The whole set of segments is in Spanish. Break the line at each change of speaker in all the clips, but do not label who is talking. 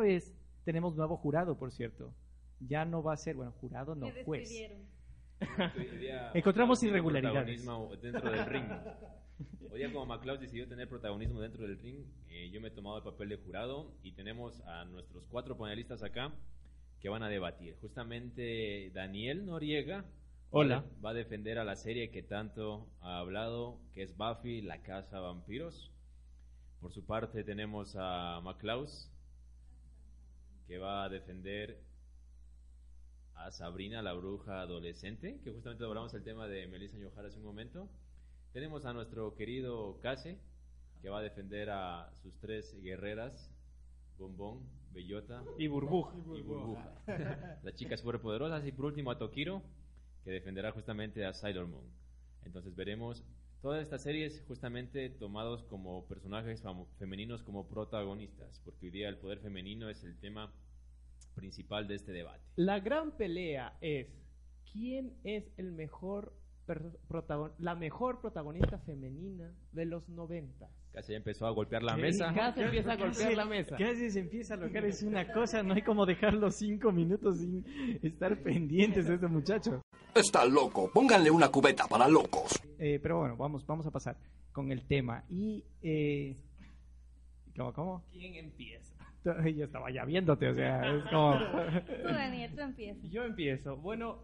vez tenemos nuevo jurado, por cierto. Ya no va a ser, bueno, jurado no,
Me
juez. Encontramos irregularidades.
dentro del ring. Hoy día como McLeod decidió tener protagonismo dentro del ring, eh, yo me he tomado el papel de jurado y tenemos a nuestros cuatro panelistas acá que van a debatir. Justamente Daniel Noriega
Hola.
va a- va a defender a la serie que tanto ha hablado, que es Buffy, la casa vampiros. Por su parte tenemos a McLaus, que va a defender a Sabrina, la bruja adolescente, que justamente hablamos el tema de Melissa Yohara hace un momento. Tenemos a nuestro querido Case, que va a defender a sus tres guerreras, Bombón, Bellota
Y burbuja.
y Burbuja. Las chicas superpoderosas. Y por último a Tokiro, que defenderá justamente a Sailor Moon. Entonces veremos todas estas series justamente tomados como personajes femeninos como protagonistas, porque hoy día el poder femenino es el tema principal de este debate.
La gran pelea es quién es el mejor la mejor protagonista femenina de los 90.
Casi ya empezó a golpear la mesa.
Casi empieza a golpear la mesa.
Casi se empieza a locar, es una cosa, no hay como dejar los cinco minutos sin estar pendientes de este muchacho.
Está loco. Pónganle una cubeta para locos.
Eh, pero bueno, vamos, vamos a pasar con el tema. Y, eh, ¿cómo, cómo?
¿Quién empieza?
Yo estaba ya viéndote, o sea, es como...
Tú, Daniel, tú empiezas.
Yo empiezo. Bueno,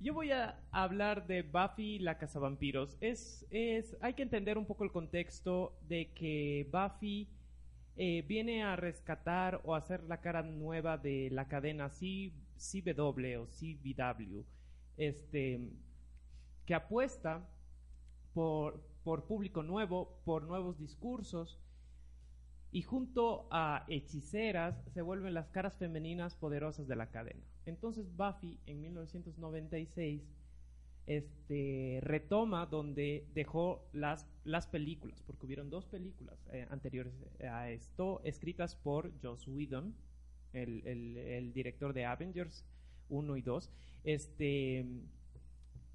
yo voy a hablar de Buffy la Cazavampiros. Es, es, hay que entender un poco el contexto de que Buffy eh, viene a rescatar o hacer la cara nueva de la cadena C- CW o CW, este, que apuesta por, por público nuevo, por nuevos discursos y junto a hechiceras se vuelven las caras femeninas poderosas de la cadena. Entonces Buffy en 1996 este, retoma donde dejó las, las películas, porque hubieron dos películas eh, anteriores a esto, escritas por Joss Whedon, el, el- el director de Avengers 1 y 2. Este,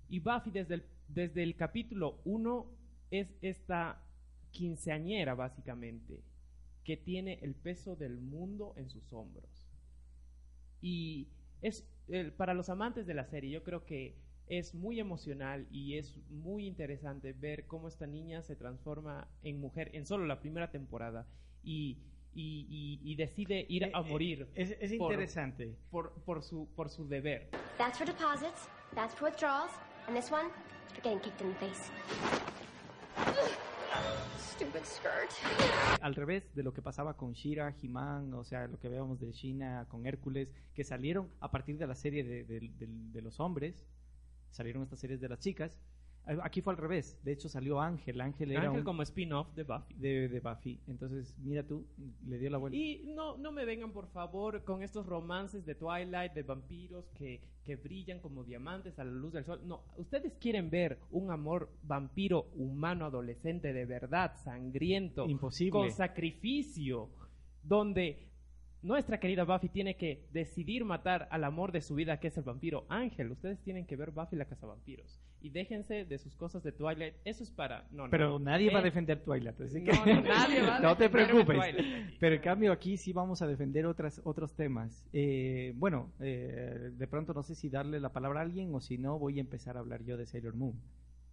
y Buffy desde el, desde el capítulo 1 es esta quinceañera básicamente, que tiene el peso del mundo en sus hombros. Y es para los amantes de la serie, yo creo que es muy emocional y es muy interesante ver cómo esta niña se transforma en mujer en solo la primera temporada y, y- y- y decide ir
Eh,
a
eh,
morir
Es, es
por-
interesante.
por, por su, por su deber.
That's for deposits, that's for withdrawals, and this one, you're getting kicked in the face. Stupid skirt.
Al revés de lo que pasaba con Shira, He-Man, o sea, lo que veíamos de Shina con Hércules, que salieron a partir de la serie de, de- de- de los hombres, salieron estas series de las chicas. Eh, Aquí fue al revés, de hecho salió Ángel, Ángel era
Ángel
un-
como spin-off de Buffy.
de, de Buffy. Entonces, mira tú, le dio la vuelta.
Y no, no me vengan, por favor, con estos romances de Twilight, de vampiros que, que brillan como diamantes a la luz del sol. No, ustedes quieren ver un amor vampiro humano adolescente de verdad, sangriento,
Imposible.
con sacrificio, donde nuestra querida Buffy tiene que decidir matar al amor de su vida, que es el vampiro Ángel. Ustedes tienen que ver Buffy la casa vampiros. Y déjense de sus cosas de Twilight. Eso es para... No, no.
Pero nadie va a
Eh,
defender Twilight, así que
No, no, nadie va a
no te preocupes. Pero en cambio aquí sí vamos a defender otras, otros temas. Eh, bueno, eh, de pronto no sé si darle la palabra a alguien o si no voy a empezar a hablar yo de Sailor Moon.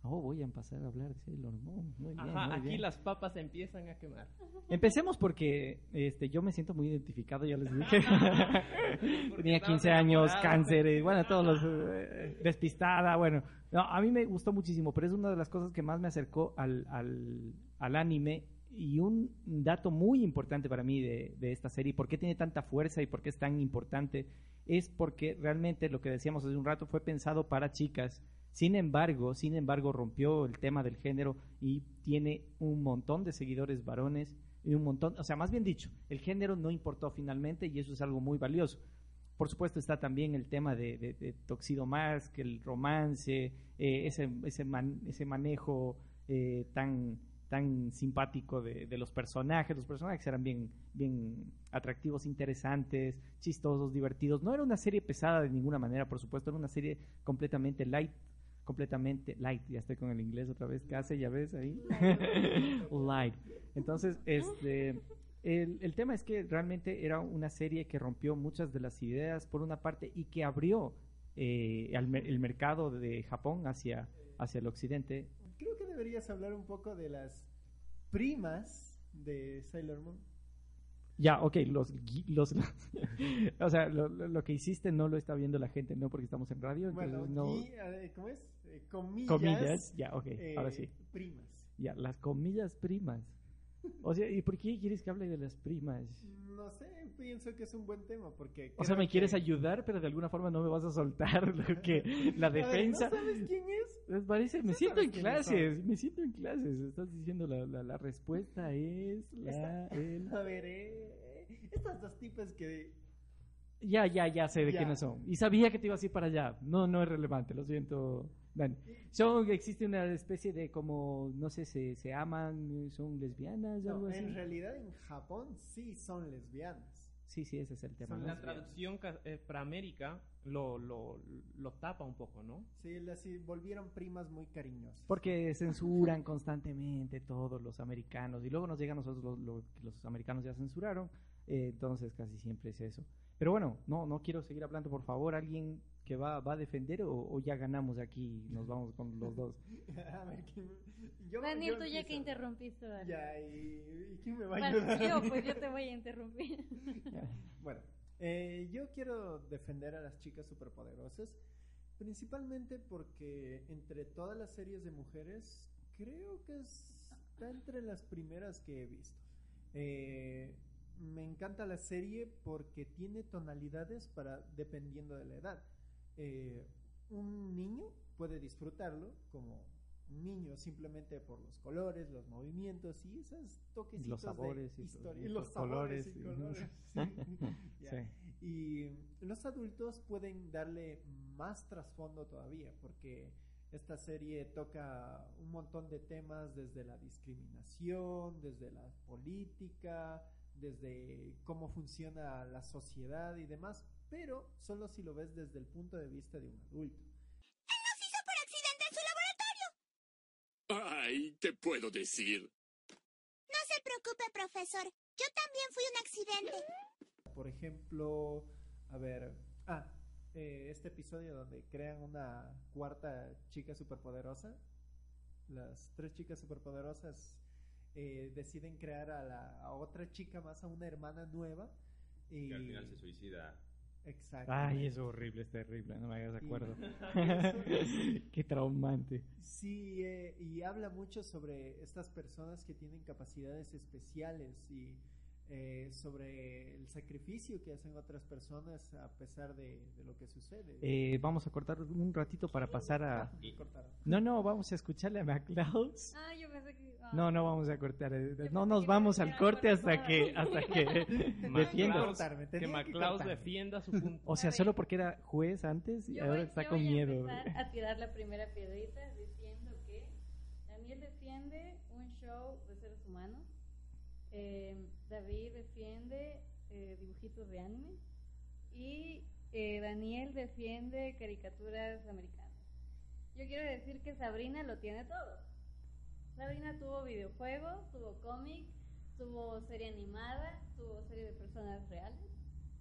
Oh, voy a empezar a hablar de Sailor Moon. Muy bien,
Ajá,
muy
aquí
bien.
las papas se empiezan a quemar.
Empecemos porque este, yo me siento muy identificado, ya les dije. Tenía
estabas
15 años, cáncer, y bueno, todos los... eh, despistada, bueno. No, a mí me gustó muchísimo, pero es una de las cosas que más me acercó al, al, al anime. Y un dato muy importante para mí de, de esta serie, por qué tiene tanta fuerza y por qué es tan importante, es porque realmente lo que decíamos hace un rato fue pensado para chicas Sin embargo, sin embargo, rompió el tema del género y tiene un montón de seguidores varones y un montón, o sea, más bien dicho, el género no importó finalmente y eso es algo muy valioso. Por supuesto está también el tema de, de, de Toxido Mask, el romance, eh, ese, ese, man- ese manejo eh, tan, tan simpático de, de los personajes. Los personajes eran bien, bien atractivos, interesantes, chistosos, divertidos. No era una serie pesada de ninguna manera, por supuesto, era una serie completamente light, completamente light. Ya estoy con el inglés otra vez, casi, ya ves ahí. light. Entonces, este, el, el tema es que realmente era una serie que rompió muchas de las ideas, por una parte, y que abrió eh, el mercado de Japón hacia, hacia el occidente.
Creo que deberías hablar un poco de las primas de Sailor Moon.
Ya, ok, los, gui- los, o sea, lo, lo- lo que hiciste no lo está viendo la gente, no porque estamos en radio, entonces no,
eh, ¿cómo es? Eh, comillas.
comillas, ya, ok,
eh,
ahora sí,
Primas.
ya, las comillas primas. O sea, ¿y por qué quieres que hable de las primas?
No sé, pienso que es un buen tema porque...
O sea, me quieres
que-
ayudar, pero de alguna forma no me vas a soltar lo que la
A ver,
defensa.
¿No sabes quién es?
Pues parece, me siento en clases, me siento en clases. Estás diciendo la, la, la respuesta es la, el...
A ver, eh, estas dos tipas que...
Ya, ya, ya sé de
Ya.
quiénes son. Y sabía que te ibas a ir para allá. No, no es relevante, lo siento, Dani. Son, existe una especie de como, no sé, se, se aman, son lesbianas o algo
No,
así.
en realidad en Japón sí son lesbianas.
Sí, sí, ese es el tema.
La traducción eh, para América lo, lo, lo tapa un poco, ¿no?
Sí, las volvieron primas muy cariñosas.
Porque censuran constantemente todos los americanos y luego nos llega a nosotros lo, lo que los americanos ya censuraron, eh, entonces casi siempre es eso. Pero bueno, no no quiero seguir hablando, por favor, alguien que va, va a defender o, o ya ganamos aquí, nos vamos con los dos.
a ver, ¿quién... yo,
Daniel,
yo
tú ya que interrumpiste, dale.
Ya, y, ¿y quién me va a
Bueno,
ayudar?
yo, pues yo te voy a interrumpir.
Bueno, eh, yo quiero defender a las chicas superpoderosas, principalmente porque entre todas las series de mujeres, creo que está entre las primeras que he visto. Eh, me encanta la serie porque tiene tonalidades para dependiendo de la edad. Eh, un niño puede disfrutarlo como un niño simplemente por los colores, los movimientos y esos toquecitos
Los sabores
de
y
historia
los-
y los
los
sabores
colores
y
y-
colores. sí. Ya.
Sí.
Y los adultos pueden darle más trasfondo todavía, porque esta serie toca un montón de temas desde la discriminación, desde la política, desde cómo funciona la sociedad y demás, pero solo si lo ves desde el punto de vista de un adulto.
Ay, te puedo decir.
No se preocupe, profesor. Yo también fui un accidente.
Por ejemplo, a ver, ah, eh, este episodio donde crean una cuarta chica superpoderosa, las tres chicas superpoderosas eh, deciden crear a la a otra chica más, a una hermana nueva. Y
Que al final se suicida.
Exacto.
Ay, es horrible, es terrible, no me hagas
Y-
acuerdo. Qué traumante.
Sí, eh, y habla mucho sobre estas personas que tienen capacidades especiales y eh, sobre el sacrificio que hacen otras personas a pesar de, de lo que sucede.
Eh, vamos a cortar un ratito para pasar a...
Cortaron.
No, no, vamos a escucharle a McLeod.
Ah, yo pensé que... ah.
No, no vamos a cortar. eh, No nos vamos al corte hasta que hasta que defienda.
McCloud-
cortarme,
que
cortarme.
defienda su punto.
O sea, solo porque era juez antes y
Yo
ahora
voy-
está
yo
con
voy
miedo.
a tirar la primera piedrita diciendo que Daniel defiende un show de seres humanos, eh, David defiende eh, dibujitos de anime y eh, Daniel defiende caricaturas americanas. Yo quiero decir que Sabrina lo tiene todo. Sabrina tuvo videojuegos, tuvo cómic, tuvo serie animada, tuvo serie de personas reales.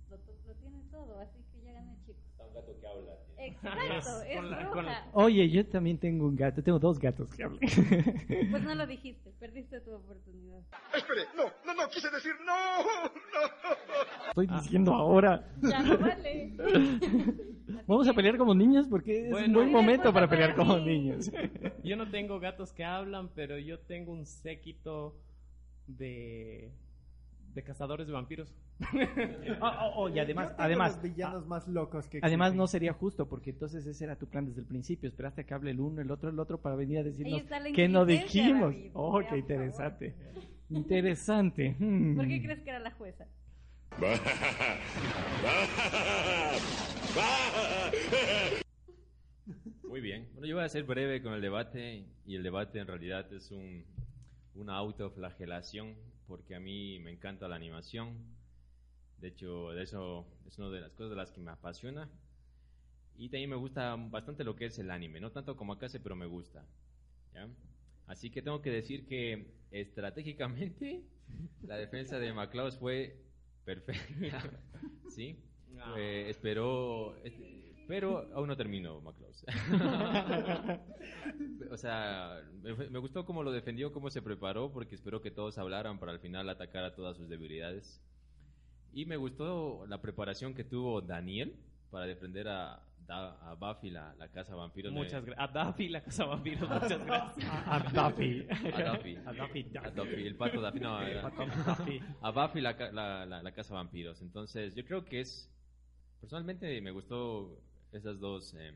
Lo, tiene todo, así que ya gané, chicos.
Está un gato que habla.
Exacto, es
Con la-
bruja.
con la-
Oye, yo también tengo un gato, tengo dos gatos que hablan.
Pues no lo dijiste, perdiste tu oportunidad.
Espere, no, no, no, quise decir no, no.
Estoy diciendo ahora.
Ya no vale.
Vamos a pelear como niños porque es un buen momento para pelear como niños.
Yo no tengo gatos que hablan, pero yo tengo un séquito de de cazadores de vampiros.
Oh, oh, oh, y además,
Yo tengo
además,
los villanos
ah,
más locos que
además
existen.
no sería justo porque entonces ese era tu plan desde el principio. Esperaste a que hable el uno, el otro, el otro para venir a decirnos qué no dijimos.
David.
Oh, qué interesante. Interesante. Hmm.
¿Por qué crees que era la jueza?
Muy bien. Bueno, yo voy a ser breve con el debate y el debate en realidad es un, una autoflagelación porque a mí me encanta la animación. De hecho, de eso es una de las cosas de las que me apasiona. Y también me gusta bastante lo que es el anime. No tanto como Akase, pero me gusta. ¿ya? Así que tengo que decir que estratégicamente la defensa de McCloud fue perfecta. ¿Sí?
Ah.
Eh, esperó... este, pero aún no terminó, McCloud. o sea, me, me gustó cómo lo defendió, cómo se preparó, porque espero que todos hablaran para al final atacar a todas sus debilidades. Y me gustó la preparación que tuvo Daniel para defender a, Da- a Buffy, la, la casa vampiro.
Muchas gracias. A Daffy, la casa vampiros, muchas gracias.
A Duffy.
A Duffy.
A Duffy.
A Duffy, el pato Duffy, no, a,
Duffy.
a Buffy la, la, la- la casa vampiros. Entonces, yo creo que es, personalmente me gustó esas dos eh,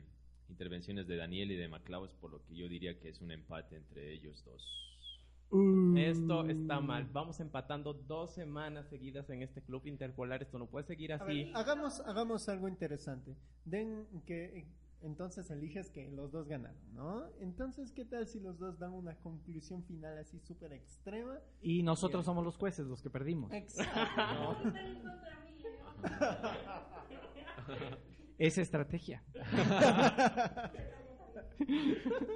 intervenciones de Daniel y de McClaus, por lo que yo diría que es un empate entre ellos dos.
Esto está mal. Vamos empatando dos semanas seguidas en este club interpolar. Esto no puede seguir
ver,
así.
hagamos, hagamos algo interesante. Den que entonces eliges que los dos ganaron, ¿no? Entonces, ¿qué tal si los dos dan una conclusión final así súper extrema?
Y nosotros somos los jueces, los que perdimos.
Exacto.
Es estrategia.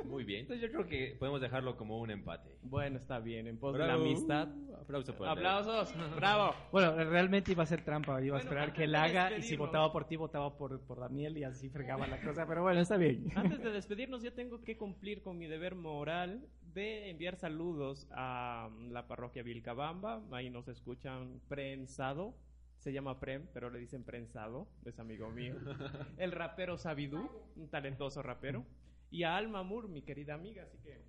Muy bien, entonces yo creo que podemos dejarlo como un empate.
Bueno, está bien. En pos de la
Bravo.
amistad.
Aplauso para
Aplausos. Bravo.
Bueno, realmente iba a ser trampa. Iba a
Bueno,
esperar que él haga y si votaba por ti, votaba por, por Daniel y así fregaba la cosa. Pero bueno, está bien.
Antes de despedirnos, yo tengo que cumplir con mi deber moral de enviar saludos a la parroquia Vilcabamba. Ahí nos escuchan prensado. Se llama Prem, pero le dicen prensado. Es amigo mío. El rapero Sabidú, un talentoso rapero. Y a Alma Moore, mi querida amiga. Así que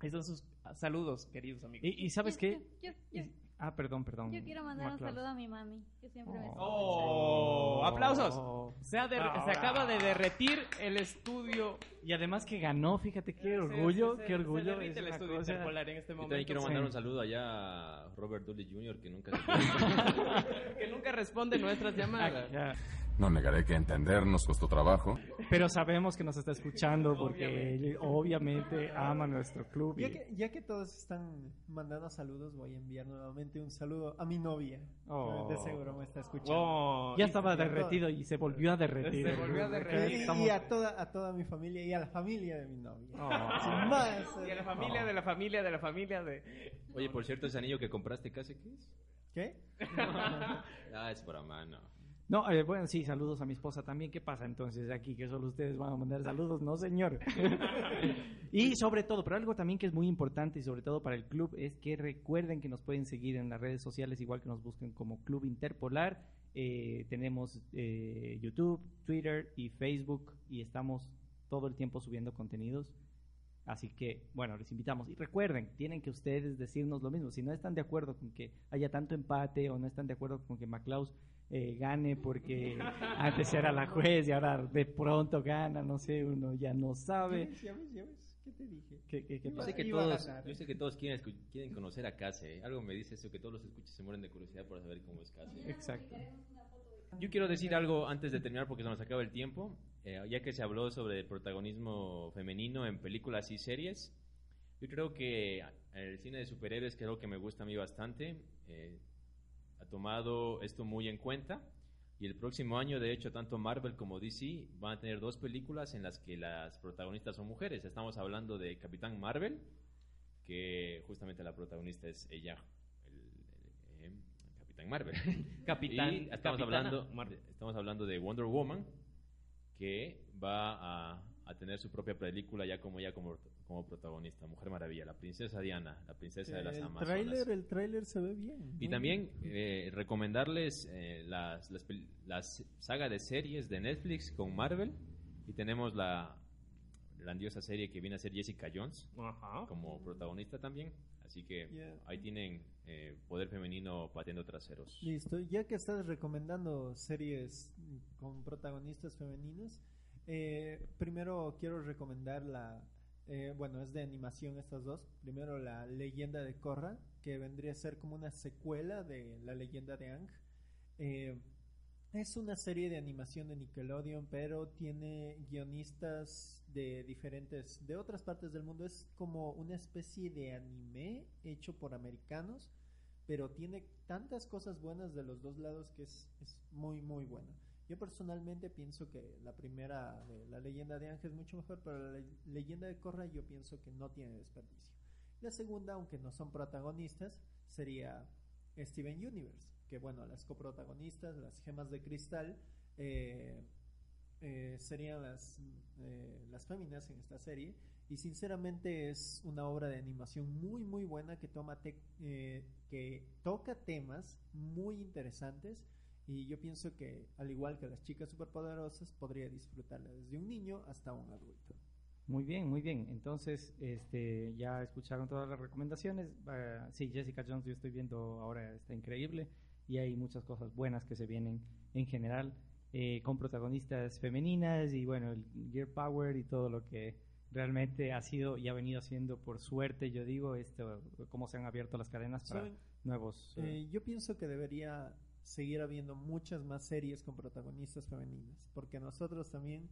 ahí son sus saludos, queridos amigos.
Y, y ¿sabes qué?
Yo, yo-
Y- ah, perdón, perdón.
yo quiero mandar un saludo a mi mami, que siempre me escucha.
¡Oh! ¡Aplausos!
Oh.
Se, ha se acaba de derretir el estudio.
Y además que ganó, fíjate qué
Se-
orgullo,
se-
qué
se
orgullo.
derrite
es
el estudio
cosa-
interpolar en este
Yo
momento.
también quiero
Sí.
mandar un saludo allá a Robert Dooley Jr., que nunca se
que nunca responde nuestras llamadas.
No negaré que entender nos costó trabajo.
Pero sabemos que nos está escuchando porque él obviamente ama nuestro club. y-
Ya que, ya que todos están mandando saludos, voy a enviar nuevamente un saludo a mi novia.
Oh.
que De seguro me está escuchando.
Oh,
ya estaba derretido y se volvió a derretir.
Se volvió a derretir.
Y,
Estamos-
y a toda a toda mi familia y a la familia de mi novia.
Oh.
Sin más.
Y a la familia de la familia de la familia de...
Oye, por cierto, ese anillo que compraste, ¿qué hace qué es?
¿Qué?
Ah, es para mano.
No, eh, bueno, sí, saludos a mi esposa también. ¿Qué pasa entonces aquí? Que solo ustedes van a mandar saludos, no señor. y sobre todo, pero algo también que es muy importante y sobre todo para el club es que recuerden que nos pueden seguir en las redes sociales, igual que nos busquen como Club Interpolar. Eh, tenemos eh, YouTube, Twitter y Facebook y estamos todo el tiempo subiendo contenidos. Así que, bueno, les invitamos. Y recuerden, tienen que ustedes decirnos lo mismo. Si no están de acuerdo con que haya tanto empate o no están de acuerdo con que McLaus eh, gane porque antes era la juez y ahora de pronto gana, no sé, uno ya no sabe.
¿Ya ves? ¿Ya ves? ¿Qué te dije?
¿Qué, qué- qué
Yo
pasa?
sé que todos,
ganar.
yo sé que todos quieren, conocer a Case. Algo me dice eso, que todos los escuchas se mueren de curiosidad por saber cómo es Case.
Exacto.
Yo quiero decir algo antes de terminar porque se nos acaba el tiempo. Eh, ya que se habló sobre el protagonismo femenino en películas y series, yo creo que el cine de superhéroes, que es algo que me gusta a mí bastante, eh, ha tomado esto muy en cuenta. Y el próximo año, de hecho, tanto Marvel como DC van a tener dos películas en las que las protagonistas son mujeres. Estamos hablando de Capitán Marvel, que justamente la protagonista es ella, el- el- eh, Capitán Marvel.
Capitán.
Y estamos
Capitana
hablando,
Marvel.
estamos hablando de Wonder Woman, que va a, a tener su propia película ya como ella como, como protagonista, Mujer Maravilla, la princesa Diana, la princesa de las
El
Amazonas.
tráiler, el tráiler se ve bien.
Y también eh, recomendarles eh, las, las, las saga de series de Netflix con Marvel. Y tenemos la grandiosa serie que viene a ser Jessica Jones
Ajá.
como protagonista también. Así que
Yeah.
ahí tienen eh, poder femenino pateando traseros.
Listo, ya que estás recomendando series con protagonistas femeninas, eh, primero quiero recomendar la, eh, bueno, es de animación estas dos. Primero la leyenda de Korra, que vendría a ser como una secuela de la leyenda de Ang. Eh, es una serie de animación de Nickelodeon, pero tiene guionistas de diferentes, de otras partes del mundo. Es como una especie de anime hecho por americanos, pero tiene tantas cosas buenas de los dos lados que es, es muy, muy buena. Yo personalmente pienso que la primera, de la leyenda de Ángel es mucho mejor, pero la le- leyenda de Korra yo pienso que no tiene desperdicio. La segunda, aunque no son protagonistas, sería Steven Universe, que bueno, las coprotagonistas, las gemas de cristal, eh, eh, serían las, eh, las féminas en esta serie. Y sinceramente es una obra de animación muy muy buena que toma eh, que toca temas muy interesantes y yo pienso que al igual que las chicas superpoderosas podría disfrutarla desde un niño hasta un adulto.
Muy bien, muy bien. Entonces, este, ya escucharon todas las recomendaciones. Ah, sí, Jessica Jones, yo estoy viendo ahora, está increíble. Y hay muchas cosas buenas que se vienen en general, eh, con protagonistas femeninas y bueno, el Gear Power y todo lo que realmente ha sido y ha venido haciendo por suerte, yo digo, esto, cómo se han abierto las cadenas para nuevos. eh,
Eh, yo pienso que debería seguir habiendo muchas más series con protagonistas femeninas, porque nosotros también,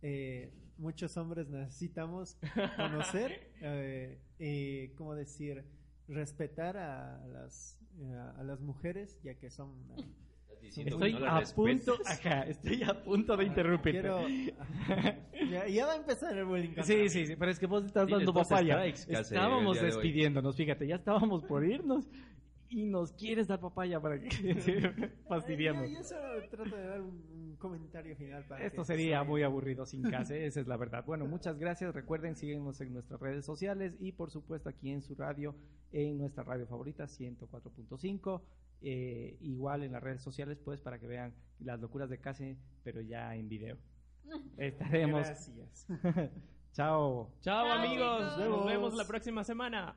eh, muchos hombres necesitamos conocer, eh, eh, ¿cómo decir? Respetar a las, eh, a las mujeres, ya que son...
Estoy
no
a punto, ajá, estoy a punto de interrumpirte.
Quiero, ya, ya va a empezar el bullying.
Sí, sí, sí, pero es que vos estás
Tienes
dando papaya. Estábamos despidiéndonos, fíjate, ya estábamos por irnos y nos quieres dar papaya para que fastidiemos.
Yo, yo solo trato de dar un, un comentario final para
Esto
que
sería
se-
muy aburrido sin casa, esa es la verdad. Bueno, muchas gracias. Recuerden, síguenos en nuestras redes sociales y por supuesto aquí en su radio, en nuestra radio favorita, 104.5. Eh, igual en las redes sociales, pues, para que vean las locuras de Case, pero ya en video. Estaremos.
Gracias.
Chao.
Chao, amigos.
Nos vemos
la próxima semana.